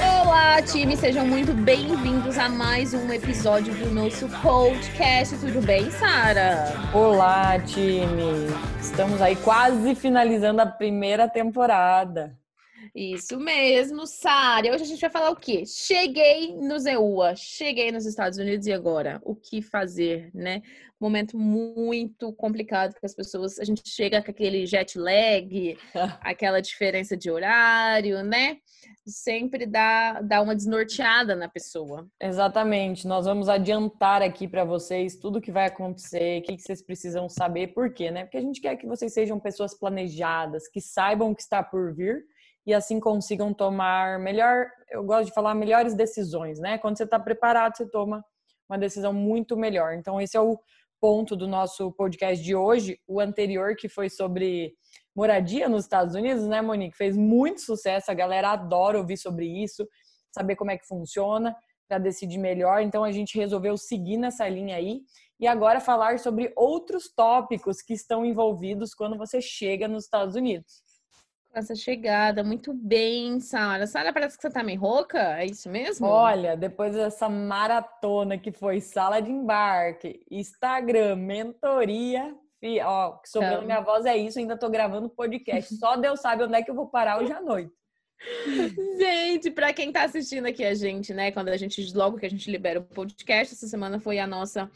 Olá, time, sejam muito bem-vindos a mais um episódio do nosso podcast. Tudo bem, Sara? Olá, time! Estamos aí quase finalizando a primeira temporada. Isso mesmo, Sara. Hoje a gente vai falar o quê? Cheguei no ZEUA, cheguei nos Estados Unidos e agora? O que fazer, né? Momento muito complicado porque as pessoas, a gente chega com aquele jet lag, aquela diferença de horário, né? Sempre dá, dá uma desnorteada na pessoa. Exatamente. Nós vamos adiantar aqui para vocês tudo que vai acontecer, o que que vocês precisam saber, por quê, né? Porque a gente quer que vocês sejam pessoas planejadas, que saibam o que está por vir e assim consigam tomar melhor, eu gosto de falar melhores decisões, né? Quando você está preparado, você toma uma decisão muito melhor. Então, esse é o ponto do nosso podcast de hoje. O anterior, que foi sobre moradia nos Estados Unidos, né, Monique? Fez muito sucesso, a galera adora ouvir sobre isso, saber como é que funciona, para decidir melhor. Então, a gente resolveu seguir nessa linha aí. E agora falar sobre outros tópicos que estão envolvidos quando você chega nos Estados Unidos. Com essa chegada, muito bem, Sara. Sara, parece que você tá meio rouca, é isso mesmo? Olha, depois dessa maratona que foi sala de embarque, Instagram, mentoria, e, ó, que sobrando Então. minha voz é isso, ainda tô gravando podcast. Só Deus sabe onde é que eu vou parar hoje à noite. Gente, para quem tá assistindo aqui a gente, né, quando a gente logo que a gente libera o podcast, essa semana foi a nossa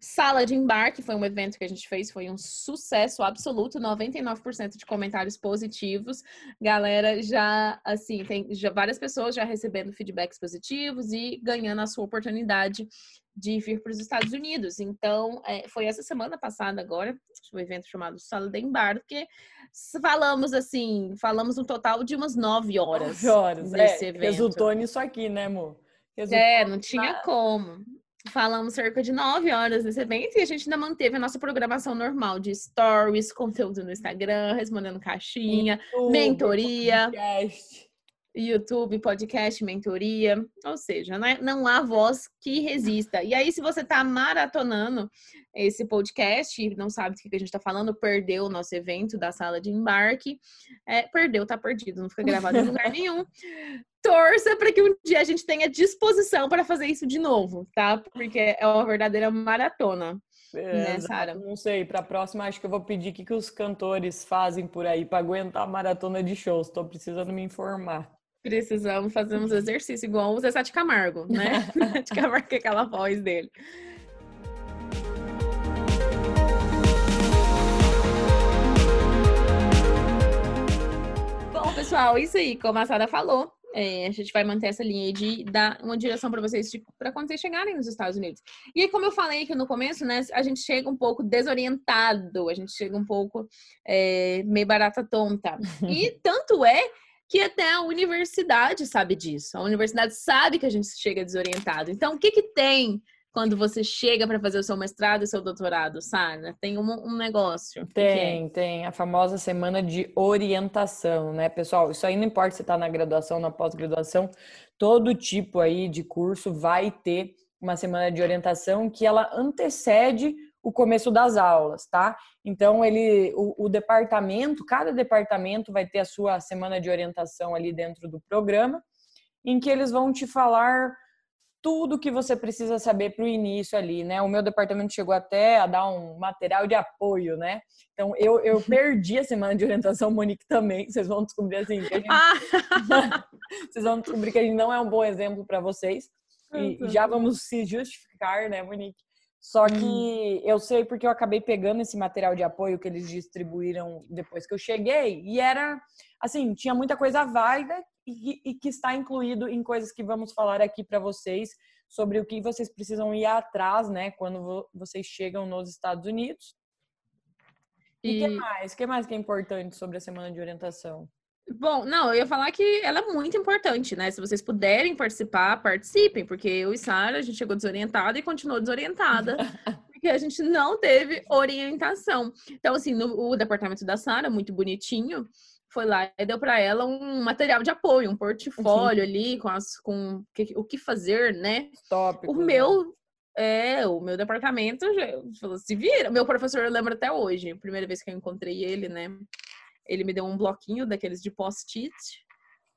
sala de embarque, foi um evento que a gente fez, foi um sucesso absoluto, 99% de comentários positivos. Galera já assim, tem já várias pessoas já recebendo feedbacks positivos e ganhando a sua oportunidade de vir para os Estados Unidos. Então, é, foi essa semana passada agora, um evento chamado Sala de Embarque, falamos assim, falamos um total de umas nove horas. Nove horas, desse é, evento. resultou nisso aqui, né, amor? Resultou É, não tinha na- como. Falamos cerca de nove horas desse evento e a gente ainda manteve a nossa programação normal de stories, conteúdo no Instagram, respondendo caixinha, YouTube, mentoria. podcast. YouTube, podcast, mentoria, ou seja, né, não há voz que resista. E aí, se você está maratonando esse podcast e não sabe do que a gente está falando, perdeu o nosso evento da sala de embarque, é, perdeu, tá perdido, não fica gravado em lugar nenhum. Torça para que um dia a gente tenha disposição para fazer isso de novo, tá? Porque é uma verdadeira maratona. É, Né. Sara? Não sei, para a próxima acho que eu vou pedir o que, que os cantores fazem por aí para aguentar a maratona de shows. Estou precisando me informar. Precisamos fazer uns exercícios igual o Zé de Camargo, né? de Camargo com aquela voz dele. Bom, pessoal, isso aí, como a Sara falou, é, a gente vai manter essa linha aí de dar uma direção para vocês para quando vocês chegarem nos Estados Unidos. E aí, como eu falei aqui no começo, né, a gente chega um pouco desorientado, a gente chega um pouco é, meio barata tonta. E tanto é que até a universidade sabe disso. A universidade sabe que a gente chega desorientado. Então, o que que tem quando você chega para fazer o seu mestrado e seu doutorado, Sara? Tem um, um negócio. Que é? Tem, tem a famosa semana de orientação, né, pessoal? Isso aí não importa se está na graduação, na pós-graduação, todo tipo aí de curso vai ter uma semana de orientação que ela antecede o começo das aulas, tá? Então ele, o, o departamento, cada departamento vai ter a sua semana de orientação ali dentro do programa, em que eles vão te falar tudo que você precisa saber para o início ali, né? O meu departamento chegou até a dar um material de apoio, né? Então eu, eu perdi a semana de orientação, Monique também. Vocês vão descobrir assim, que a gente, Ah! vocês vão descobrir que a gente não é um bom exemplo para vocês. E, já vamos se justificar, né, Monique? Só que eu sei porque eu acabei pegando esse material de apoio que eles distribuíram depois que eu cheguei e era assim, tinha muita coisa válida e, e que está incluído em coisas que vamos falar aqui para vocês sobre o que vocês precisam ir atrás, né, quando vo- vocês chegam nos Estados Unidos. E o que mais? O que mais que é importante sobre a semana de orientação? Bom, não, eu ia falar que ela é muito importante, né? Se vocês puderem participar, participem, porque eu e Sara, a gente chegou desorientada e continuou desorientada, porque a gente não teve orientação. Então, assim, no, o departamento da Sara, muito bonitinho, foi lá e deu para ela um material de apoio, um portfólio ali com, as, com o que- o que fazer, né? Tópicos. O né? meu, É, o meu departamento falou, se vira. Meu professor, eu lembro até hoje, primeira vez que eu encontrei ele, né? Ele me deu um bloquinho daqueles de post-it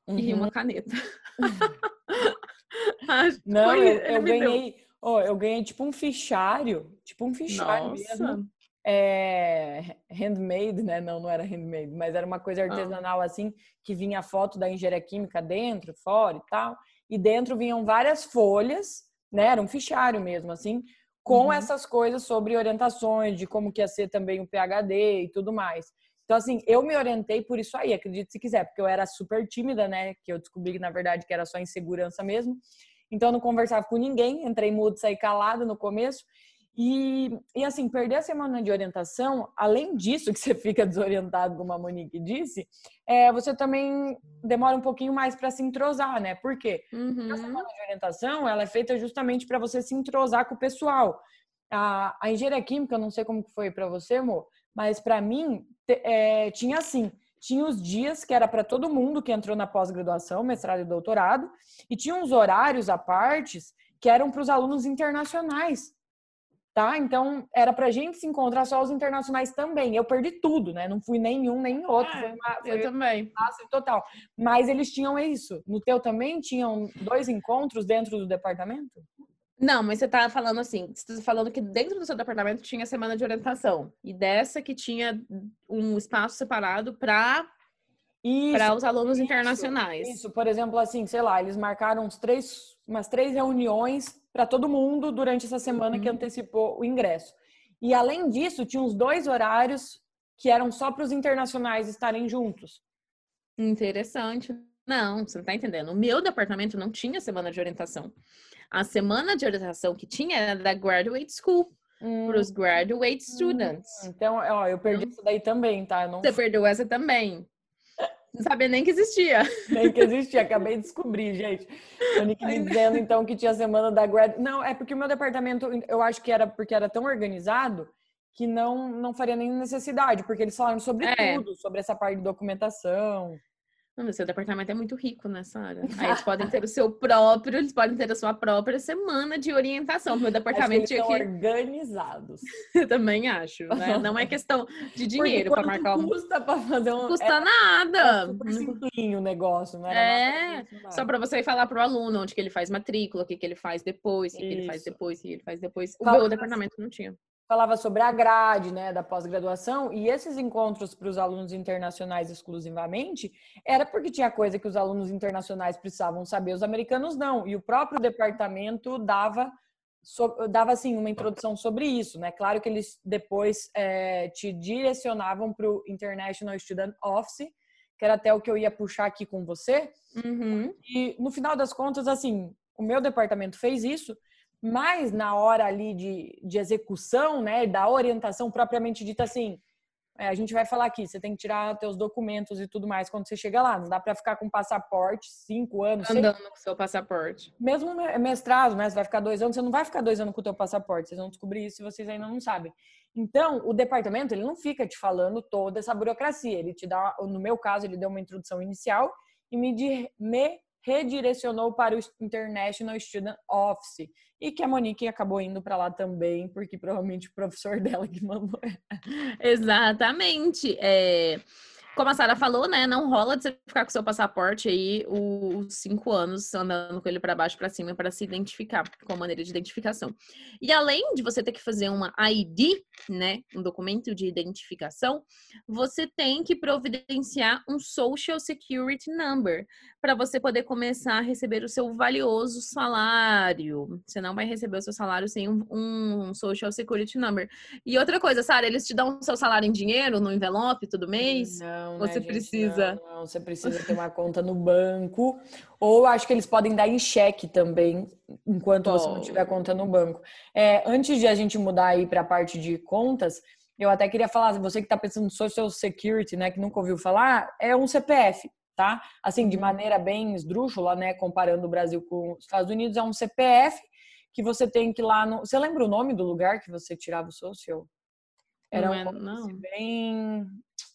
e Uhum. uma caneta. Que Não, foi- eu, eu ganhei, ó, eu ganhei tipo um fichário, tipo um fichário mesmo, Nossa. É, handmade, né? Não, não era handmade, mas era uma coisa Ah. artesanal assim, que vinha a foto da engenharia química dentro, fora e tal, e dentro vinham várias folhas, né? Era um fichário mesmo, assim, com Uhum. essas coisas sobre orientações, de como que ia ser também o PhD e tudo mais. Então, assim, eu me orientei por isso aí, acredite se quiser, porque eu era super tímida, né? Que eu descobri que, na verdade, que era só insegurança mesmo. Então, eu não conversava com ninguém, entrei mudo, saí calada no começo. E, e assim, perder a semana de orientação, além disso que você fica desorientado, como a Monique disse, é, você também demora um pouquinho mais para se entrosar, né? Por quê? A Uhum. semana de orientação, ela é feita justamente para você se entrosar com o pessoal. A, a engenharia química, eu não sei como foi para você, amor, mas para mim é, tinha assim, tinha os dias que era para todo mundo que entrou na pós-graduação, mestrado e doutorado, e tinha uns horários à partes que eram para os alunos internacionais. Tá? Então, era pra gente se encontrar só os internacionais também. Eu perdi tudo, né? Não fui nenhum, nem outro. É, Foi uma, Eu foi também. fácil total. Mas eles tinham isso. No teu também tinham dois encontros dentro do departamento? Não, mas você tá falando assim, você tá falando que dentro do seu departamento tinha semana de orientação. E dessa que tinha um espaço separado para para os alunos isso, internacionais. Isso, por exemplo, assim, sei lá, eles marcaram uns três, umas três reuniões para todo mundo durante essa semana que Uhum. antecipou o ingresso. E além disso, tinha uns dois horários que eram só para os internacionais estarem juntos. Interessante. Não, você não tá entendendo. O meu departamento não tinha semana de orientação. A semana de orientação que tinha era da Graduate School, para os Graduate Students. Então, ó, eu perdi isso daí também, tá? Não Você perdeu essa também. Não sabia nem que existia. nem que existia, acabei de descobrir, gente. Nick me dizendo então que tinha semana da grad. Não, é porque o meu departamento, eu acho que era porque era tão organizado que não não faria nem necessidade, porque eles falaram sobre É. tudo, sobre essa parte de documentação. Não, seu departamento é muito rico nessa área. Aí eles podem ter o seu próprio, eles podem ter a sua própria semana de orientação. Meu departamento eles tinha que. organizados. Eu também acho, né? Não é questão de dinheiro para marcar um. custa para fazer um custa é nada. super simplinho o negócio, era É. Só para você falar pro aluno onde que ele faz matrícula, o que, que ele faz depois, o que, que ele faz depois, o que ele faz depois. O meu departamento não tinha. Falava sobre a grade né, da pós-graduação, e esses encontros para os alunos internacionais exclusivamente era porque tinha coisa que os alunos internacionais precisavam saber, os americanos não. E o próprio departamento dava, so- dava assim, uma introdução sobre isso. Né? Claro que eles depois eh, te direcionavam para o International Student Office, que era até o que eu ia puxar aqui com você, Uhum. e no final das contas, assim, o meu departamento fez isso, mas na hora ali de, de execução, né, da orientação propriamente dita, assim, é, a gente vai falar aqui, você tem que tirar teus documentos e tudo mais quando você chega lá. Não dá para ficar com passaporte cinco anos, Andando com seu passaporte. mesmo me- mestrado, né? Você vai ficar dois anos, você não vai ficar dois anos com o teu passaporte. Vocês vão descobrir isso se vocês ainda não sabem. Então, o departamento, ele não fica te falando toda essa burocracia. Ele te dá, no meu caso, ele deu uma introdução inicial e me, me redirecionou para o International Student Office. E que a Monique acabou indo para lá também, porque provavelmente o professor dela que mandou. Exatamente. É, como a Sara falou, né? Não rola de você ficar com seu passaporte aí os cinco anos andando com ele para baixo, para cima, para se identificar com a maneira de identificação. E além de você ter que fazer uma ID, né? Um documento de identificação, você tem que providenciar um Social Security Number para você poder começar a receber o seu valioso salário. Você não vai receber o seu salário sem um, um Social Security Number. E outra coisa, Sara, eles te dão o seu salário em dinheiro, no envelope todo mês? Não, Você né, gente? precisa. Não, não, você precisa ter uma conta no banco. Ou acho que eles podem dar em cheque também, enquanto você não tiver conta no banco. É, antes de a gente mudar aí para a parte de contas, eu até queria falar, você que está pensando no Social Security, né, que nunca ouviu falar, é um CPF, tá? Assim, de Uhum. maneira bem esdrúxula, né, comparando o Brasil com os Estados Unidos, é um CPF que você tem que ir lá no... Você lembra o nome do lugar que você tirava o social? Era Não um é- nome, não. bem,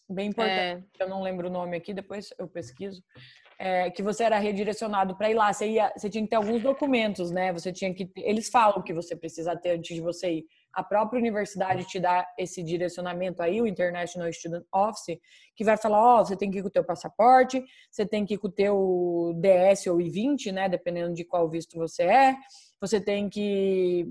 bem importante É, eu não lembro o nome aqui, depois eu pesquiso. é, que você era redirecionado para ir lá. Você, ia, você tinha que ter alguns documentos, né? Você tinha que. Eles falam que você precisa ter antes de você ir. A própria universidade te dá esse direcionamento aí, o International Student Office, que vai falar: ó, você tem que ir com o teu passaporte, você tem que ir com o teu DS ou I-20, né? Dependendo de qual visto você é. Você tem que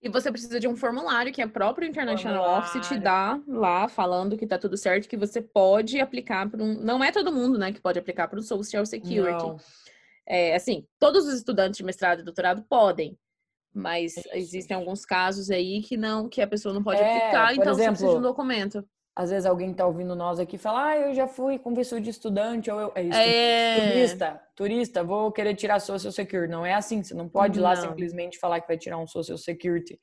E você precisa de um formulário que a própria International Formulário. Office te dá lá, falando que tá tudo certo, que você pode aplicar para um. Não é todo mundo, né, que pode aplicar para o Social Security. Não. É, assim, todos os estudantes de mestrado e doutorado podem, mas existem alguns casos aí que não, que a pessoa não pode É, aplicar, então você precisa de um exemplo, documento. Às vezes alguém tá ouvindo nós aqui e fala: ah, eu já fui com visto de estudante, ou eu. É isso. É, Turista, turista, vou querer tirar Social Security. Não é assim, você não pode ir lá Não. simplesmente falar que vai tirar um Social Security.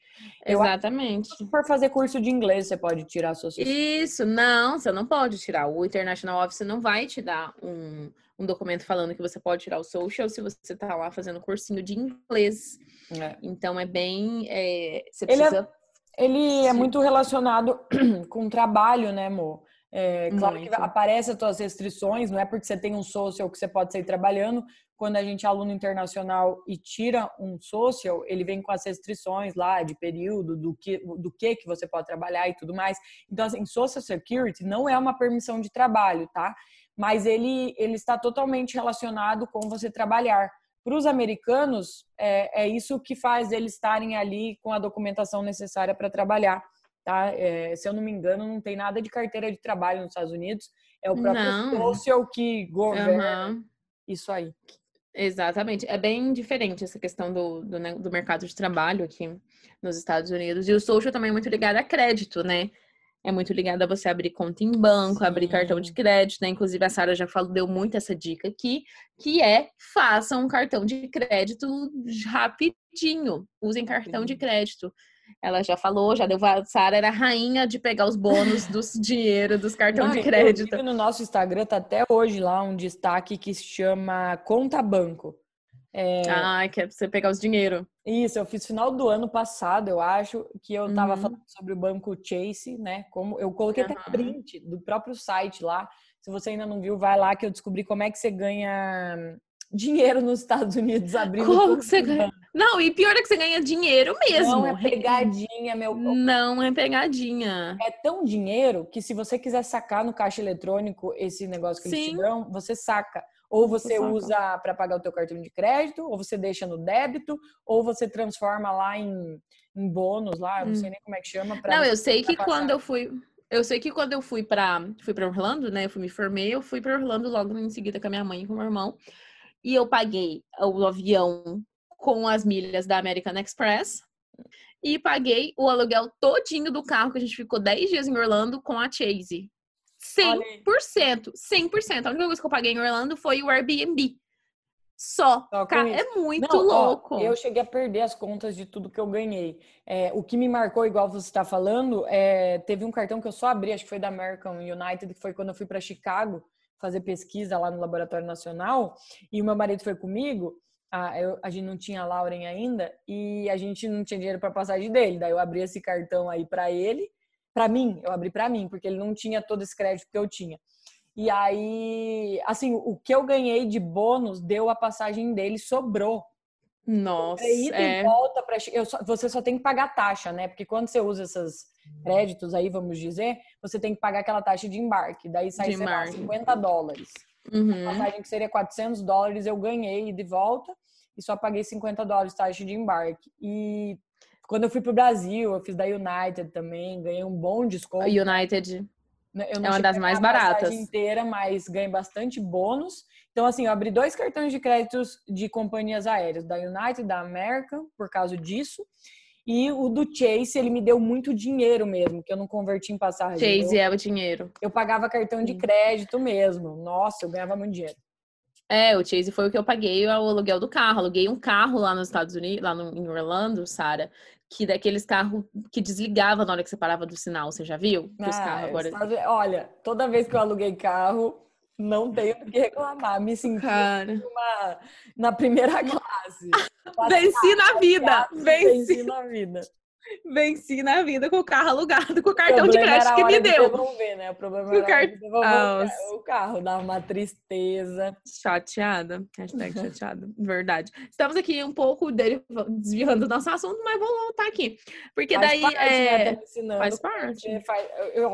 Eu exatamente. Se for fazer curso de inglês, você pode tirar Social Security. Isso, não, você não pode tirar. O International Office não vai te dar um, um documento falando que você pode tirar o social se você tá lá fazendo cursinho de inglês. É. Então é bem. é, você é- precisa. Ele é Sim. muito relacionado com trabalho, né, amor? É, claro que Muito. aparecem as tuas restrições, não é porque você tem um social que você pode sair trabalhando. Quando a gente é aluno internacional e tira um social, ele vem com as restrições lá de período, do que, do que que você pode trabalhar e tudo mais. Então, assim, Social Security não é uma permissão de trabalho, tá? Mas ele, ele está totalmente relacionado com você trabalhar. Para os americanos, é, é isso que faz eles estarem ali com a documentação necessária para trabalhar. Tá? É, se eu não me engano, não tem nada de carteira de trabalho nos Estados Unidos. É o próprio Não. social que governa Aham. isso aí. Exatamente. É bem diferente essa questão do, do, ne- do mercado de trabalho aqui nos Estados Unidos. E o social também é muito ligado a crédito, né? É muito ligado a você abrir conta em banco, abrir Sim. cartão de crédito, né? Inclusive, a Sara já falou, deu muito essa dica aqui, que é faça um cartão de crédito rapidinho. Usem cartão de crédito. Ela já falou, já deu. A Sara era rainha de pegar os bônus dos dinheiro dos cartões de crédito. No nosso Instagram tá até hoje lá um destaque que se chama Conta Banco. Ah, que é pra você pegar os dinheiro. Isso, eu fiz final do ano passado, eu acho, que eu tava Uhum. falando sobre o banco Chase, né? Como eu coloquei até Aham. print do próprio site lá. Se você ainda não viu, vai lá que eu descobri como é que você ganha dinheiro nos Estados Unidos abrindo Como que você ganha? Não, e pior é que você ganha dinheiro mesmo. Não é pegadinha, meu. Não é pegadinha. É tão dinheiro que se você quiser sacar no caixa eletrônico esse negócio que eles te Sim. dão, você saca. Ou Você usa para pagar o teu cartão de crédito, ou você deixa no débito, ou você transforma lá em, em bônus lá, eu não sei nem como é que chama. pra Hum. Não, eu sei que ultrapassar. quando eu fui. Eu sei que quando eu fui pra, fui pra Orlando, né? Eu fui me formei, eu fui pra Orlando logo em seguida com a minha mãe e com o meu irmão. E eu paguei o avião com as milhas da American Express. E paguei o aluguel todinho do carro, que a gente ficou 10 dias em Orlando com a Chase. 100%. 100%. A única coisa que eu paguei em Orlando foi o Airbnb. Só. Só Cara, é muito Não, ó, louco. eu cheguei a perder as contas de tudo que eu ganhei. É, o que me marcou, igual você está falando, é, teve um cartão que eu só abri, acho que foi da American United, que foi quando eu fui para Chicago fazer pesquisa lá no Laboratório Nacional, e o meu marido foi comigo. A, eu- a gente não tinha a Lauren ainda e a gente não tinha dinheiro para passagem dele. Daí eu abri esse cartão aí para ele, para mim, eu abri para mim, porque ele não tinha todo esse crédito que eu tinha. E aí, assim, o que eu ganhei de bônus deu a passagem dele, sobrou. Nossa, ida é. volta para você só tem que pagar taxa, né? Porque quando você usa esses créditos aí, vamos dizer, você tem que pagar aquela taxa de embarque. Daí sai, De sei lá, embarque. 50 dólares. Uhum. Passagem que seria 400 dólares, eu ganhei de volta e só paguei 50 dólares taxa de embarque. E quando eu fui pro Brasil, eu fiz da United também, ganhei um bom desconto. A United. né? É uma das mais baratas. inteira, mas ganhei bastante bônus. Então, assim, eu abri dois cartões de créditos de companhias aéreas, da United, da American, por causa disso. E o do Chase, ele me deu muito dinheiro mesmo, que eu não converti em passagem. Chase eu, é o dinheiro. eu pagava cartão de crédito mesmo. Nossa, eu ganhava muito dinheiro. É, o Chase foi o que eu paguei o aluguel do carro. Aluguei um carro lá nos Estados Unidos, lá no, em Orlando, Sara, que daqueles carros que desligava na hora que você parava do sinal. Você já viu? Que os Ah, carros agora. Olha, toda vez que eu aluguei carro, não tenho do que reclamar. Me senti Cara, uma- na primeira classe. venci na vida! Venci Venci! na vida. Venci na vida com o carro alugado, com o O cartão de problema crédito que me de deu. devolver, né? O problema O era car- de devolver Ah, o ca- o carro, dava uma tristeza. Chateada. Hashtag chateada. Verdade. Estamos aqui um pouco dele- desviando do nosso assunto, mas vou voltar aqui. Porque Faz daí parte, né? é. Tá ensinando faz parte. você faz- eu-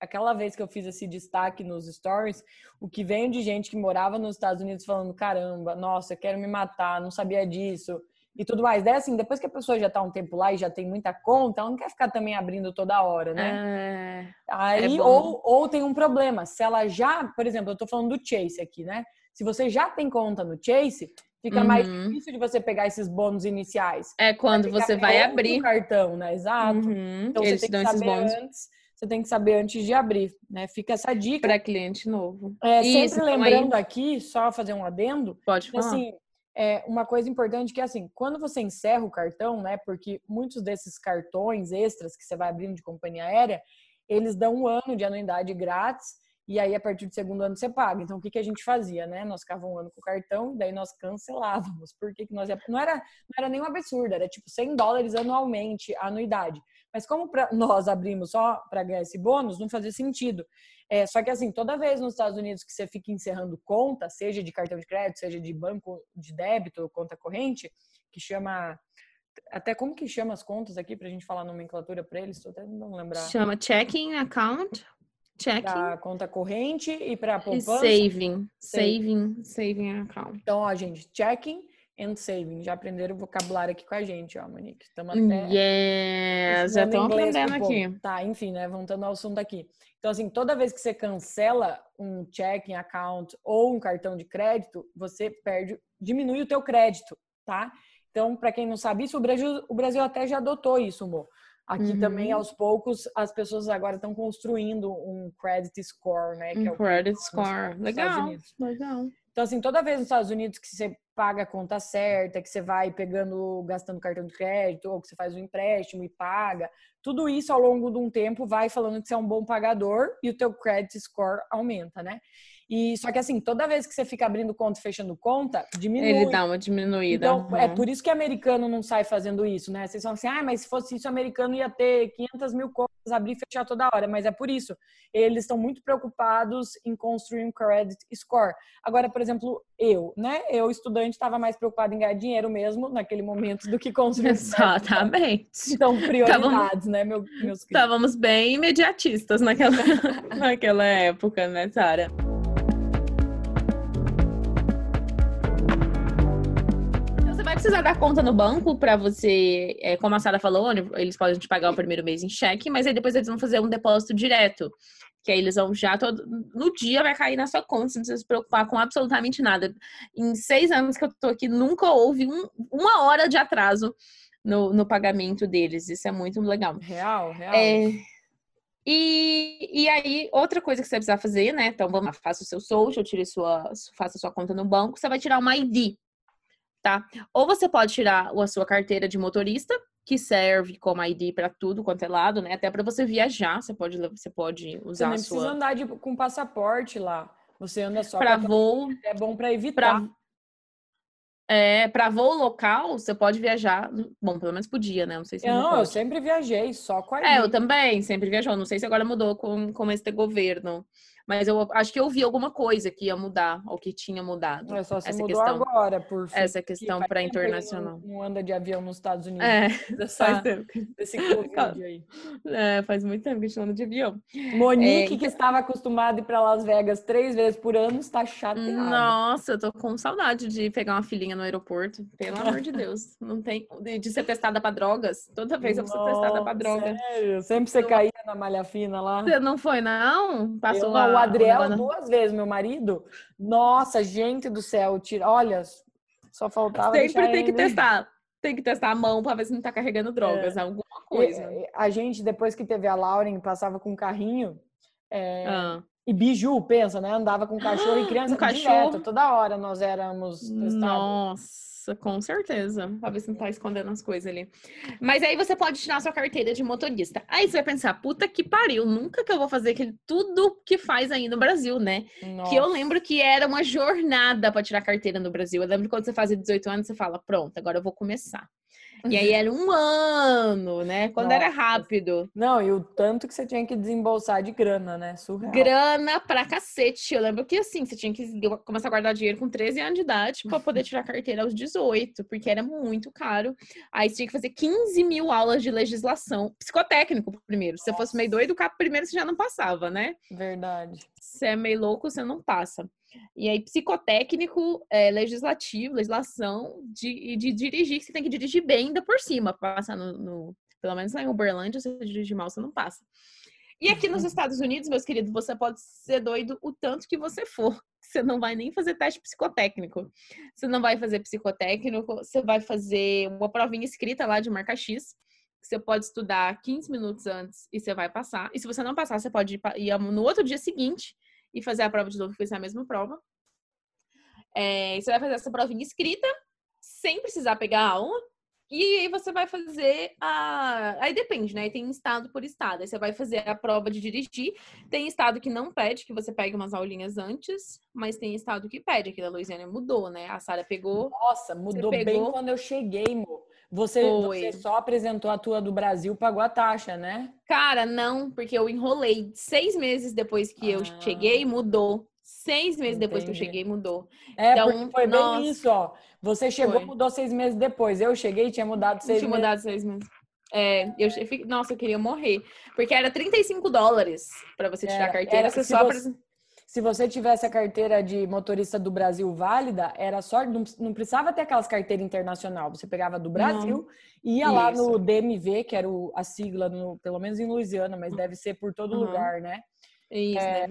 aquela vez que eu fiz esse destaque nos stories, o que veio de gente que morava nos Estados Unidos falando, caramba, nossa, quero me matar, não sabia disso e tudo mais. Daí, assim, depois que a pessoa já tá um tempo lá e já tem muita conta, ela não quer ficar também abrindo toda hora, né? é, Aí, bom. ou, ou tem um problema. Se ela já, por exemplo, eu tô falando do Chase aqui, né? Se você já tem conta no Chase, fica mais Uhum. difícil de você pegar esses bônus iniciais. é quando que você vai abrir. cartão, né? Exato. Uhum, Então Eles você te tem dão que esses saber bônus antes. Você tem que saber antes de abrir, né? Fica essa dica. para cliente novo. É, Isso, sempre então aí- lembrando aqui, só fazer um adendo, Pode que, falar. assim, é uma coisa importante que assim, quando você encerra o cartão, né? Porque muitos desses cartões extras que você vai abrindo de companhia aérea, eles dão um ano de anuidade grátis e aí a partir do segundo ano você paga. Então o que, que a gente fazia, né? Nós ficava um ano com o cartão, daí nós cancelávamos. Por que, que nós ia... não era não era nenhum absurdo, era tipo 100 dólares anualmente a anuidade. Mas como pra, nós abrimos só para ganhar esse bônus, não fazia sentido. É, só que assim, toda vez nos Estados Unidos que você fica encerrando conta, seja de cartão de crédito, seja de banco de débito, conta corrente, que chama até como que chama as contas aqui pra gente falar a nomenclatura para eles, até não lembrar. Chama checking account, checking Pra conta corrente e para e poupança. saving. Saving. Saving, saving account. Então, ó, gente, checking and saving. Já aprenderam o vocabulário aqui com a gente, ó, Monique. Estamos até Yes, já estão aprendendo aqui. Tá, enfim, né? Voltando ao assunto aqui. Então, assim, toda vez que você cancela um checking account ou um cartão de crédito, você perde, diminui o teu crédito, tá? Então, para quem não sabe isso, o Brasil, o Brasil até já adotou isso, amor. Aqui Uhum. também, aos poucos, as pessoas agora estão construindo um credit score, né? É Um o credit score. Legal, legal. Então, assim, toda vez nos Estados Unidos que você paga a conta certa, que você vai pegando, gastando cartão de crédito, ou que você faz um empréstimo e paga, tudo isso ao longo de um tempo vai falando que você é um bom pagador e o teu credit score aumenta, né? E só que assim, toda vez que você fica abrindo conta e fechando conta, diminui. Ele dá uma diminuída. Então, é uhum. por isso que americano não sai fazendo isso, né? Vocês falam assim, ah, mas se fosse isso, americano ia ter 500 mil contas, abrir e fechar toda hora. Mas é por isso. Eles estão muito preocupados em construir um credit score. Agora, por exemplo, eu, né? Eu, estudante, estava mais preocupado em ganhar dinheiro mesmo naquele momento do que construir um. Exatamente. Então, prioridades, né, meu, meus? Estávamos bem imediatistas naquela, naquela época, né, Sara? Precisar dar conta no banco para você, é, como a Sara falou, eles podem te pagar o primeiro mês em cheque, mas aí depois eles vão fazer um depósito direto. Que aí eles vão já todo. No dia vai cair na sua conta, você não precisa se preocupar com absolutamente nada. Em seis anos que eu tô aqui, nunca houve um- uma hora de atraso no, no pagamento deles. Isso é muito legal. Real, real. É, e, e aí, outra coisa que você precisa fazer, né? Então, vamos lá, faça o seu social, tire sua, faça sua conta no banco, você vai tirar uma ID, tá? Ou você pode tirar a sua carteira de motorista, que serve como ID para tudo quanto é lado, né? Até para você viajar, você pode, você pode Você usar nem a precisa sua andar de- com passaporte lá. Você anda só para voo, É bom para evitar. para é, para voo local, você pode viajar, bom, pelo menos podia, né? Não sei se Não, eu sempre viajei só com a É, eu também, sempre viajou. Não sei se agora mudou com, com esse governo. Mas eu acho que eu vi alguma coisa que ia mudar, ou que tinha mudado. É só se essa questão. agora, por fim, Essa que questão para internacional. Não, não anda de avião nos Estados Unidos. É, faz tempo. desse Covid aí. É, faz muito tempo que a gente não anda de avião. Monique, É, que estava acostumada a ir para Las Vegas três vezes por ano, está chateada. Nossa, eu tô com saudade de pegar uma filhinha no aeroporto. Pelo amor de Deus. Não tem. De, ser testada para drogas. Toda vez eu sou testada para droga. Sério? Sempre você caía na malha fina lá. Você não foi, não? Passou Eu, lá. Não, Adriel negócio- duas vezes, meu marido. Nossa, gente do céu, tira, olha, só faltava Sempre tem que ele- testar. Tem que testar a mão para ver se não tá carregando drogas, alguma E- coisa. e- A gente, depois que teve a Lauren, passava com um carrinho. é, Ah. E Biju, pensa, né? Andava com cachorro e criança Um cachorro. direto, toda hora nós éramos testados. Nossa, com certeza. Pra ver se não tá escondendo as coisas ali. Mas aí você pode tirar sua carteira de motorista. Aí você vai pensar, puta que pariu, nunca que eu vou fazer aquele tudo que faz aí no Brasil, né? Que eu Nossa. lembro que era uma jornada pra tirar carteira no Brasil. Eu lembro quando você fazia 18 anos, você fala, pronto, agora eu vou começar. E aí era um ano, né? Quando era Nossa. rápido. Não, e o tanto que você tinha que desembolsar de grana, né? Surreal. Grana pra cacete. Eu lembro que assim, você tinha que começar a guardar dinheiro com 13 anos de idade pra poder tirar carteira aos 18, porque era muito caro. Aí você tinha que fazer 15 mil aulas de legislação. Psicotécnico primeiro. Se você fosse meio doido, o primeiro você já não passava, né? Verdade. Se é meio louco, você não passa. E aí, psicotécnico, é, legislativo, legislação, de, de dirigir, que você tem que dirigir bem ainda por cima, passar no, no- Pelo menos lá em Uberlândia, se você dirigir mal, você não passa. E aqui nos Estados Unidos, meus queridos, você pode ser doido o tanto que você for. Você não vai nem fazer teste psicotécnico. Você não vai fazer psicotécnico, você vai fazer uma provinha escrita lá de marca X. Você pode estudar 15 minutos antes e você vai passar. E se você não passar, você pode ir no outro dia seguinte e fazer a prova de novo, ser a mesma prova. É, você vai fazer essa provinha escrita, sem precisar pegar aula. E aí você vai fazer a. Aí depende, né? Tem estado por estado. Aí você vai fazer a prova de dirigir. Tem estado que não pede que você pegue umas aulinhas antes, mas tem estado que pede. Aqui da Louisiana mudou, né? A Sara pegou. Nossa, mudou bem quando eu cheguei, mo. Você, você só apresentou a tua do Brasil, pagou a taxa, né? Cara, não, porque eu enrolei. Seis meses depois que eu Ah. cheguei, mudou. Seis meses depois que eu Entendi. cheguei, mudou. É, Então, foi nossa. bem isso, ó. Você chegou, Foi. mudou seis meses depois. Eu cheguei e tinha mudado seis tinha meses. mudado seis meses. É, eu fiquei- nossa, eu queria morrer. Porque era 35 dólares pra você tirar a Era- carteira. era- você só você- Se você tivesse a carteira de motorista do Brasil válida, era só. Não, não precisava ter aquelas carteiras internacional. Você pegava do Brasil, ia lá Isso. no DMV, que era o- a sigla, no- pelo menos em Louisiana, mas deve ser por todo Uhum. lugar, né? Isso, É.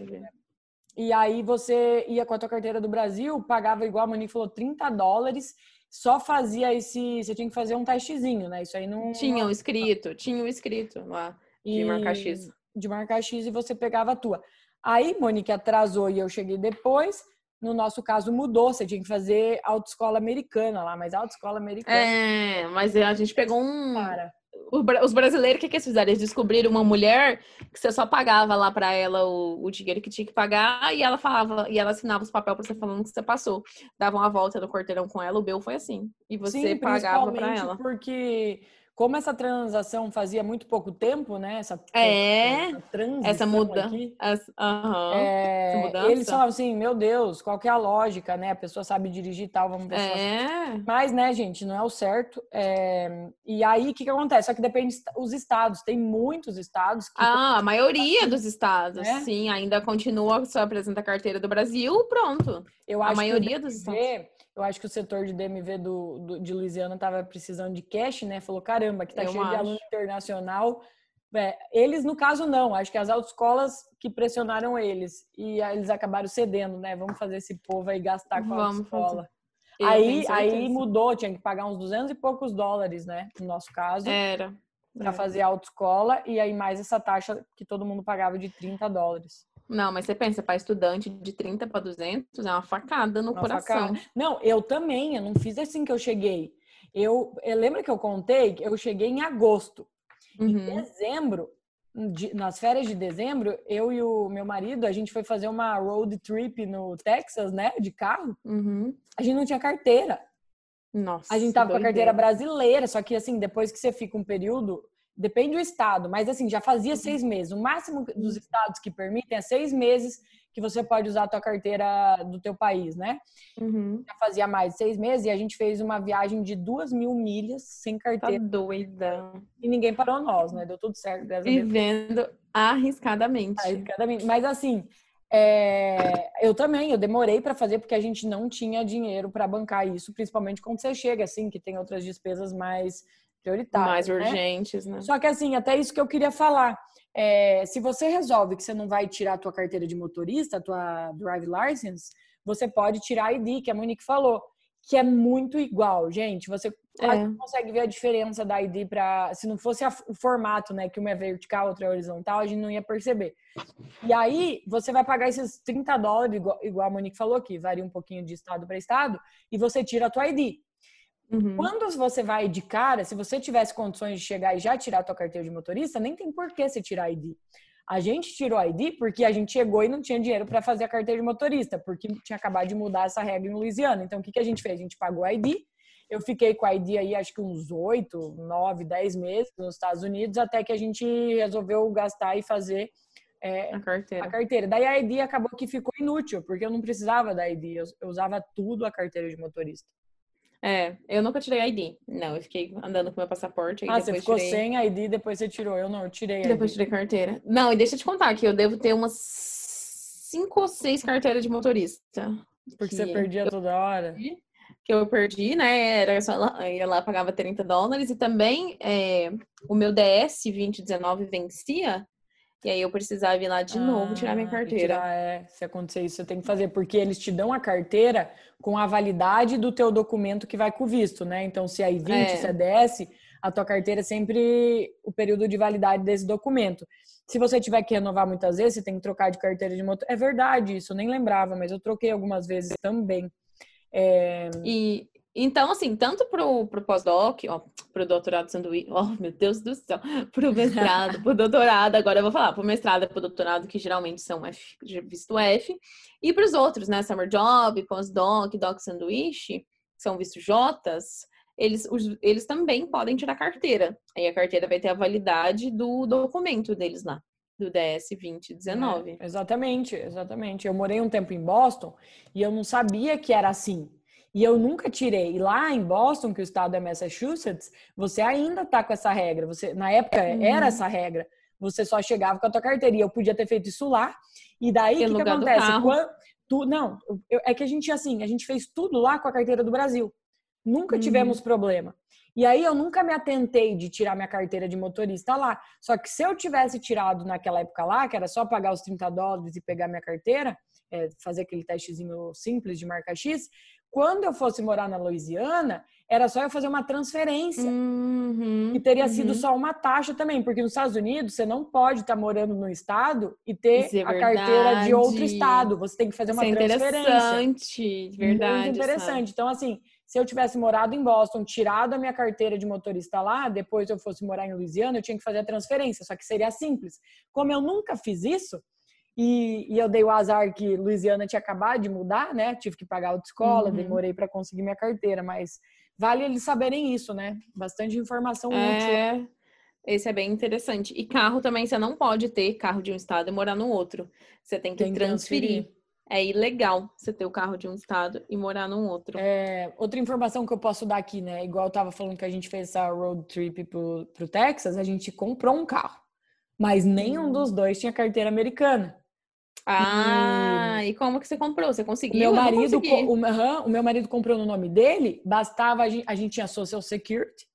E aí você ia com a tua carteira do Brasil, pagava igual a Monique falou, 30 dólares, só fazia esse. Você tinha que fazer um testezinho, né? Isso aí não. Tinha um escrito, tinha um escrito lá de e- marcar X. De marcar X e você pegava a tua. Aí, Monique atrasou e eu cheguei depois. No nosso caso, mudou. Você tinha que fazer autoescola americana lá, mas autoescola americana. É, mas a gente pegou um. Bra- Os brasileiros, o que, que eles fizeram? Eles descobriram uma mulher que você só pagava lá pra ela o, o dinheiro que tinha que pagar e ela falava, e ela assinava os papéis pra você falando que você passou. Davam a volta no quarteirão com ela, o Bel foi assim. E você sim, pagava principalmente ela. Porque, como essa transação fazia muito pouco tempo, né? Essa, É, essa transição Essa muda. aqui, Aham. É, Essa mudança. eles falavam assim, meu Deus, qual que é a lógica, né? A pessoa sabe dirigir e tal, vamos ver É. Mas, né, gente, não é o certo. É, E aí, o que, que acontece? Só que depende dos estados. Tem muitos estados que. Ah, a maioria dos estados, Né? sim, ainda continua, só apresenta a carteira do Brasil, pronto. eu a maioria dos DMV, Eu acho que o setor de DMV do, do- de Louisiana estava precisando de cash, né? Falou, caramba, que tá Eu cheio de acho. aluno internacional. É, eles, no caso, não. Acho que as autoescolas que pressionaram eles. E aí eles acabaram cedendo, né? Vamos fazer esse povo aí gastar com a autoescola. Aí, aí mudou, tinha que pagar uns 200 e poucos dólares, né? No nosso caso. Era. para É. fazer autoescola e aí mais essa taxa que todo mundo pagava de 30 dólares. Não, mas você pensa, para estudante de 30 para 200 é uma facada no Uma coração. facada. Não, eu também, eu não fiz assim que eu cheguei. Eu, eu lembro que eu contei que eu cheguei em agosto. Em Uhum. dezembro, de- nas férias de dezembro, eu e o meu marido, a gente foi fazer uma road trip no Texas, né, de carro. Uhum. A gente não tinha carteira. Nossa. A gente tava com a doideira. carteira brasileira, só que assim, depois que você fica um período, depende do estado, mas assim, já fazia seis meses. O máximo dos estados que permitem é seis meses que você pode usar a tua carteira do teu país, né? Uhum. Já fazia mais de seis meses e a gente fez uma viagem de duas mil milhas sem Tá carteira doida. e ninguém parou nós, né? Deu tudo certo. Vivendo arriscadamente. Aí, cada vez- Mas assim, é, eu também, eu demorei para fazer porque a gente não tinha dinheiro para bancar isso, principalmente quando você chega, assim, que tem outras despesas mais prioritárias. Mais né? urgentes, né? Só que assim, até isso que eu queria falar. É, se você resolve que você não vai tirar a tua carteira de motorista, a tua drive license, você pode tirar a ID, que a Monique falou, que é muito igual, gente. Você É. não consegue ver a diferença da ID para, se não fosse a- o formato, né, que uma é vertical, outra é horizontal, a gente não ia perceber. E aí, você vai pagar esses 30 dólares, igual, igual a Monique falou, que varia um pouquinho de estado para estado, e você tira a tua ID. Uhum. Quando você vai de cara, se você tivesse condições de chegar e já tirar a tua carteira de motorista, nem tem por que você tirar ID. A gente tirou ID porque a gente chegou e não tinha dinheiro para fazer a carteira de motorista, porque tinha acabado de mudar essa regra em Louisiana. Então, o que, que a gente fez? A gente pagou a ID Eu fiquei com a ID aí acho que uns oito, nove, dez meses nos Estados Unidos, até que a gente resolveu gastar e fazer é, A carteira. a carteira. Daí a ID acabou que ficou inútil, porque eu não precisava da ID, eu, eu usava tudo a carteira de motorista. É, eu nunca tirei ID. Não, eu fiquei andando com meu passaporte. ah, você ficou tirei... sem ID, depois você tirou. Eu não, eu tirei Depois tirei carteira. Não, e deixa eu te contar que eu devo ter umas cinco ou seis carteiras de motorista. Porque você perdia toda hora. que eu perdi, né? Era só lá, eu ia lá pagava 30 dólares e também é, o meu DS 2019 vencia e aí eu precisava ir lá de novo tirar minha Ah, carteira. tirar, é, se acontecer isso, você tem que fazer, porque eles te dão a carteira com a validade do teu documento que vai com o visto, né? Então, se é I-20, É. se é DS, a tua carteira é sempre o período de validade desse documento. Se você tiver que renovar muitas vezes, você tem que trocar de carteira de motor. É verdade isso, eu nem lembrava, mas eu troquei algumas vezes também. É, E então, assim, tanto pro, pro pós-doc, ó, pro doutorado sanduíche, ó, meu Deus do céu, pro mestrado, pro doutorado, agora eu vou falar, pro mestrado e pro doutorado, que geralmente são F, visto F, e pros outros, né, summer job, pós-doc, doc sanduíche, que são visto Js, eles, os- eles também podem tirar carteira. Aí a carteira vai ter a validade do documento deles lá, do DS 2019. É, exatamente, exatamente. Eu morei um tempo em Boston e eu não sabia que era assim. E eu nunca tirei. E lá em Boston, que o estado é Massachusetts, você ainda tá com essa regra. Você, na época Uhum. era essa regra. Você só chegava com a tua carteira. E eu podia ter feito isso lá. E daí o que, que acontece? Quando, tu, não, eu- é que a gente assim, a gente fez tudo lá com a carteira do Brasil. Nunca Uhum. tivemos problema. E aí eu nunca me atentei de tirar minha carteira de motorista lá. Só que se eu tivesse tirado naquela época lá, que era só pagar os 30 dólares e pegar minha carteira, é, fazer aquele testezinho simples de marca X, quando eu fosse morar na Louisiana, era só eu fazer uma transferência. Uhum, E teria sido uhum. só uma taxa também, porque nos Estados Unidos você não pode estar morando no estado e ter é a carteira de outro estado. Você tem que fazer uma Isso é transferência. interessante, verdade. Muito sabe? interessante. Então, assim, se eu tivesse morado em Boston, tirado a minha carteira de motorista lá, depois eu fosse morar em Louisiana, eu tinha que fazer a transferência, só que seria simples. Como eu nunca fiz isso, e, e eu dei o azar que Louisiana tinha acabado de mudar, né? Tive que pagar autoescola, Uhum. demorei para conseguir minha carteira, mas vale eles saberem isso, né? Bastante informação útil. É, esse é bem interessante. E carro também, você não pode ter carro de um estado e morar no outro. Você tem que Tem transferir. transferir. É ilegal você ter o carro de um estado e morar num outro. É, outra informação que eu posso dar aqui, né? Igual eu tava falando que a gente fez essa road trip pro, pro Texas, a gente comprou um carro. Mas nenhum Hum. dos dois tinha carteira americana. Ah, e como que você comprou? Você conseguiu? meu marido, o, aham, o meu marido comprou no nome dele, bastava a gente, a gente tinha Social Security,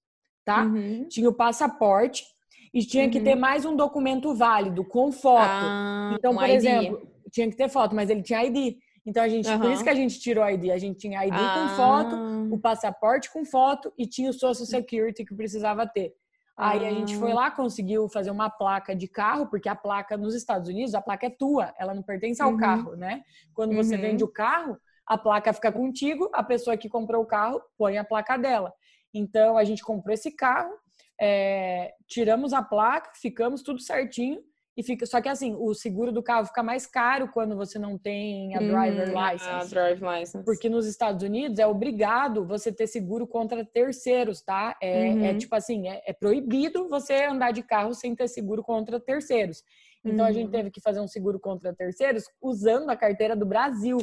tá? Uhum. Tinha o passaporte e tinha que Uhum. ter mais um documento válido com foto. Ah, então, por ID. exemplo, tinha que ter foto, mas ele tinha ID. Então a gente, por isso que a gente tirou a ID, a gente tinha ID com Ah, foto, o passaporte com foto e tinha o Social Security que precisava ter. Aí a gente Ah. foi lá, conseguiu fazer uma placa de carro, porque a placa nos Estados Unidos, a placa é tua, ela não pertence ao Uhum. carro, né? Quando você Uhum. vende o carro, a placa fica contigo, a pessoa que comprou o carro põe a placa dela. Então a gente comprou esse carro, é, tiramos a placa, ficamos tudo certinho. E fica, só que assim, o seguro do carro fica mais caro quando você não tem a driver Uhum, license. A drive license. Porque nos Estados Unidos é obrigado você ter seguro contra terceiros, tá? É, é Uhum. tipo assim, é, é proibido você andar de carro sem ter seguro contra terceiros. Então a gente Uhum. teve que fazer um seguro contra terceiros usando a carteira do Brasil.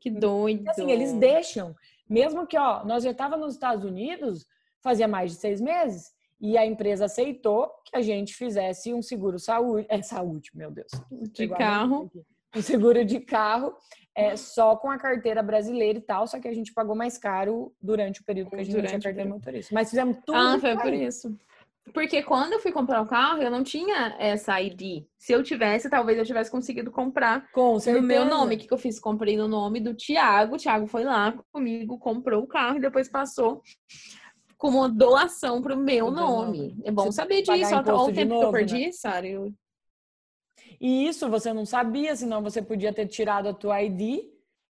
Que doido. E, assim, eles deixam. Mesmo que, ó, nós já estávamos nos Estados Unidos fazia mais de seis meses e a empresa aceitou que a gente fizesse um seguro saúde, é saúde, meu Deus. De carro. Um seguro de carro é, só com a carteira brasileira e tal, só que a gente pagou mais caro durante o período que a gente não tinha Durante o carteira motorista. Mas fizemos tudo. Ah, foi por isso. Porque quando eu fui comprar o carro, eu não tinha essa ID. Se eu tivesse, talvez eu tivesse conseguido comprar Com certeza. no meu nome. O que, que eu fiz? Comprei no nome do Thiago. O Thiago foi lá comigo, comprou o carro e depois passou como doação pro meu Pro teu nome. É bom Você saber disso. Olha o tempo que eu novo, né? perdi, Sara. Eu- E isso você não sabia, senão você podia ter tirado a tua ID,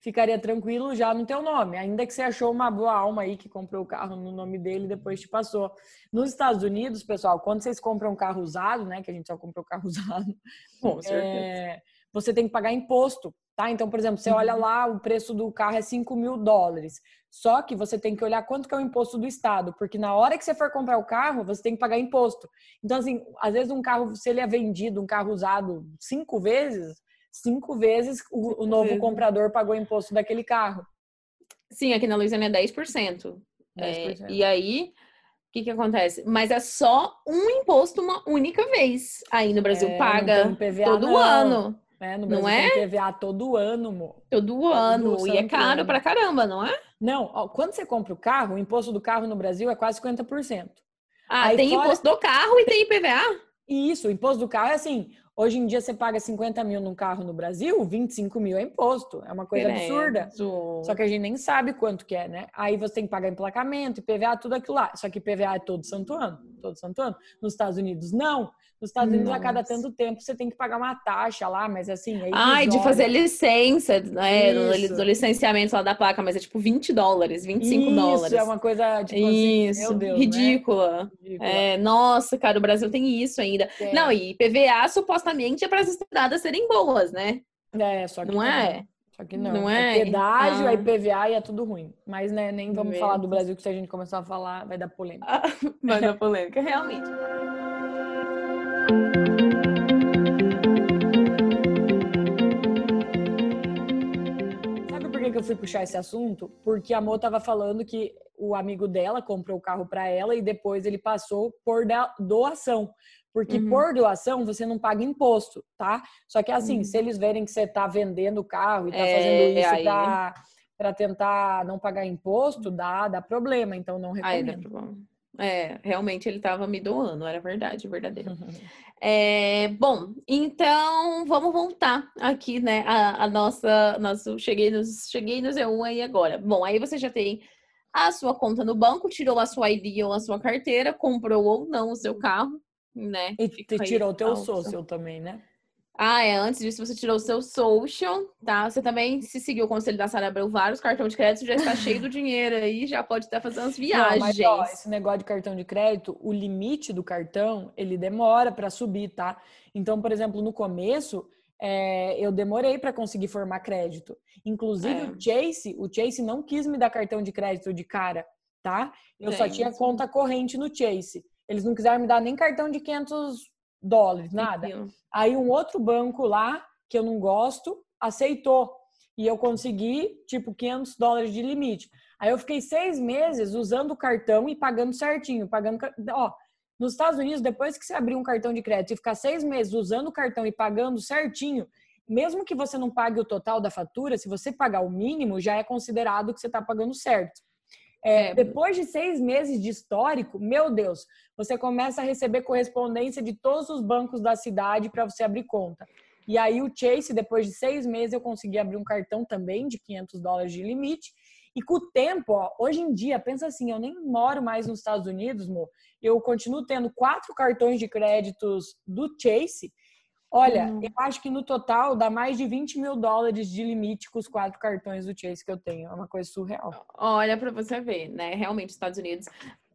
ficaria tranquilo já no teu nome. Ainda que você achou uma boa alma aí que comprou o carro no nome dele e depois te passou. Nos Estados Unidos, pessoal, quando vocês compram um carro usado, né, que a gente só comprou carro usado, Com certeza. é, você tem que pagar imposto Tá? Então, por exemplo, você Uhum. olha lá, o preço do carro é 5 mil dólares. Só que você tem que olhar quanto que é o imposto do Estado, porque na hora que você for comprar o carro, você tem que pagar imposto. Então, assim, às vezes um carro, se ele é vendido, um carro usado cinco vezes, cinco vezes o, o Cinco novo vezes. comprador pagou imposto daquele carro. Sim, aqui na Louisiana é 10%. É, 10%. e aí, o que que acontece? Mas é só um imposto uma única vez. Aí no Brasil É, paga PVA todo não. ano. É, no Não Brasil é? tem PVA todo ano, mo. Todo ano. E é caro ano. pra caramba, não é? Não, ó, quando você compra o carro, o imposto do carro no Brasil é quase 50%. Ah, Aí tem fora- imposto do carro e tem IPVA? Isso, o imposto do carro é assim. Hoje em dia você paga 50 mil num carro no Brasil, 25 mil é imposto. É uma coisa absurda. Só que a gente nem sabe quanto que é, né? Aí você tem que pagar emplacamento, IPVA, tudo aquilo lá. Só que IPVA é todo santo ano, todo santo ano. Nos Estados Unidos, não. Nos Estados Unidos, a cada Nossa. tanto tempo, você tem que pagar uma taxa lá, mas assim, é Ai, de fazer licença, né? Do, Isso. do licenciamento lá da placa, mas é tipo 20 dólares, 25 Isso, dólares. é uma coisa, tipo assim, Isso, Deus, né? ridícula. Ridícula. É, nossa, cara, o Brasil tem isso ainda. É. Não, e IPVA supostamente é para as estradas serem boas, né? É, só que Não é? Só que não. Não é? é? pedágio, Ah. é IPVA e é tudo ruim. Mas, né, nem vamos Meu falar do. Brasil, que se a gente começar a falar, vai dar polêmica. Vai dar polêmica, realmente. Sabe por que que eu fui puxar esse assunto? Porque a Mo tava falando que o amigo dela comprou o carro para ela e depois ele passou por doação. Porque Uhum. por doação você não paga imposto, tá? Só que assim, Uhum. se eles verem que você tá vendendo o carro e tá É, fazendo isso aí- pra tentar não pagar imposto, dá, dá problema. Então não dá recomendo. problema. É, realmente ele tava me doando, era verdade, verdadeiro. É, bom, então vamos voltar aqui, né? A, a nossa, nosso cheguei nos cheguei no Z1 aí agora. Bom, aí você já tem a sua conta no banco, tirou a sua ID ou a sua carteira, comprou ou não o seu carro, né? E Fica te tirou o teu social também, né? Ah, é. Antes disso, você tirou o seu social, tá? Você também se seguiu o conselho da Sara Abreu, vários cartões de crédito já está cheio do dinheiro aí, já pode estar fazendo as Não, viagens. mas ó, esse negócio de cartão de crédito, o limite do cartão, ele demora para subir, tá? Então, por exemplo, no começo, é, eu demorei para conseguir formar crédito. Inclusive, É. o Chase, o Chase não quis me dar cartão de crédito de cara, tá? Eu só tinha Gente. conta corrente no Chase. Eles não quiseram me dar nem cartão de 500 dólares, nada. Aí um outro banco lá, que eu não gosto, aceitou. E eu consegui, tipo, 500 dólares de limite. Aí eu fiquei seis meses usando o cartão e pagando certinho. Pagando, ó, nos Estados Unidos, depois que você abrir um cartão de crédito e ficar seis meses usando o cartão e pagando certinho, mesmo que você não pague o total da fatura, se você pagar o mínimo, já é considerado que você está pagando certo. É, É. Depois de seis meses de histórico, meu Deus, você começa a receber correspondência de todos os bancos da cidade para você abrir conta. E aí o Chase, depois de seis meses, eu consegui abrir um cartão também de 500 dólares de limite. E com o tempo, ó, hoje em dia, pensa assim, eu nem moro mais nos Estados Unidos, mo, eu continuo tendo quatro cartões de créditos do Chase. Olha, Hum. eu acho que no total dá mais de 20 mil dólares de limite com os quatro cartões do Chase que eu tenho. É uma coisa surreal. Olha para você ver, né? Realmente, Estados Unidos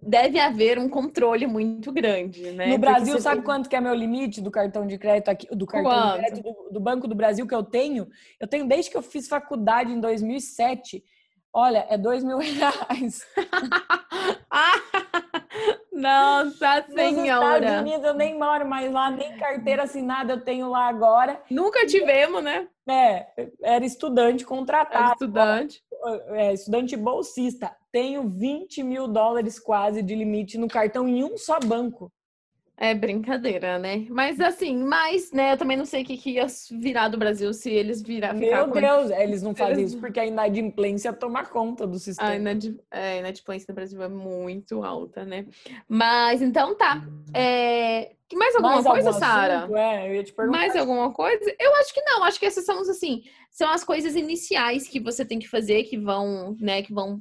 deve haver um controle muito grande, né? No Brasil, você sabe quanto que é meu limite do cartão de crédito aqui, do cartão Quanto? de crédito do, do Banco do Brasil que eu tenho? Eu tenho desde que eu fiz faculdade em 2007. Olha, é dois mil reais. Nossa Nos Estados Senhora! Unidos eu nem moro mais lá, nem carteira assinada eu tenho lá agora. Nunca tivemos, né? É, era estudante Era contratado, estudante. é, estudante bolsista. Tenho 20 mil dólares quase de limite no cartão em um só banco. É brincadeira, né? Mas assim, mas, né, eu também não sei o que, que ia virar do Brasil se eles virar Meu Deus, eles não fazem Eles- isso porque a inadimplência toma conta do sistema. A inadimplência é, inadimplência no Brasil é muito alta, né? Mas então tá. É... Mais alguma Mais coisa, Sara? É, eu ia te perguntar. Mais alguma coisa? Eu acho que não. Acho que essas são assim, são as coisas iniciais que você tem que fazer, que vão, né, que vão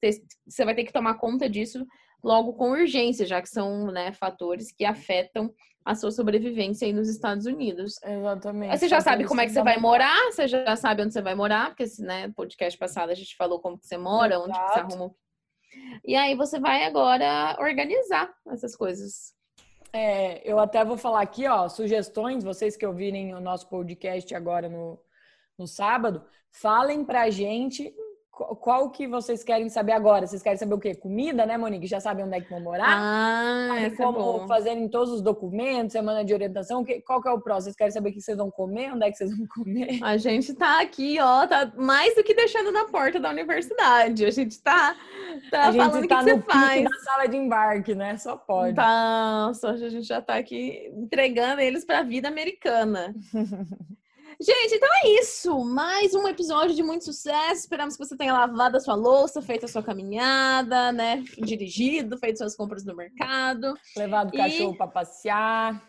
ter- você vai ter que tomar conta disso logo com urgência, já que são, né, fatores que afetam a sua sobrevivência aí nos Estados Unidos. Exatamente. Aí você já Só sabe como é que têm você vai morar, você já sabe onde você vai morar, porque né, no podcast passado a gente falou como que você mora, onde que você Exato. arruma. E aí você vai agora organizar essas coisas. É, eu até vou falar aqui, ó, sugestões, vocês que ouvirem o nosso podcast agora no, no sábado, falem pra gente qual, que vocês querem saber agora. Vocês querem saber o quê? Comida, né, Monique? Já sabem onde é que vão morar? Ah, essa é como boa. fazer em todos os documentos, semana de orientação. Que- Qual que é o próximo? Vocês querem saber o que vocês vão comer? Onde é que vocês vão comer? A gente tá aqui, ó, tá mais do que deixando na porta da universidade. A gente tá, tá a gente falando tá que, que no você faz. da sala de embarque, né? Só pode. Tá, só a gente já tá aqui entregando eles pra vida americana. Gente, então é isso. Mais um episódio de muito sucesso. Esperamos que você tenha lavado a sua louça, feito a sua caminhada, né? Dirigido, feito suas compras no mercado, Levado o E- cachorro pra passear.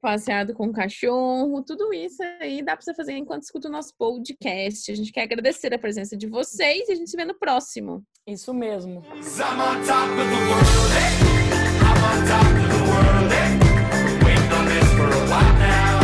passeado com o cachorro. Tudo isso aí dá pra você fazer enquanto escuta o nosso podcast. A gente quer agradecer a presença de vocês e a gente se vê no próximo. Isso mesmo. I'm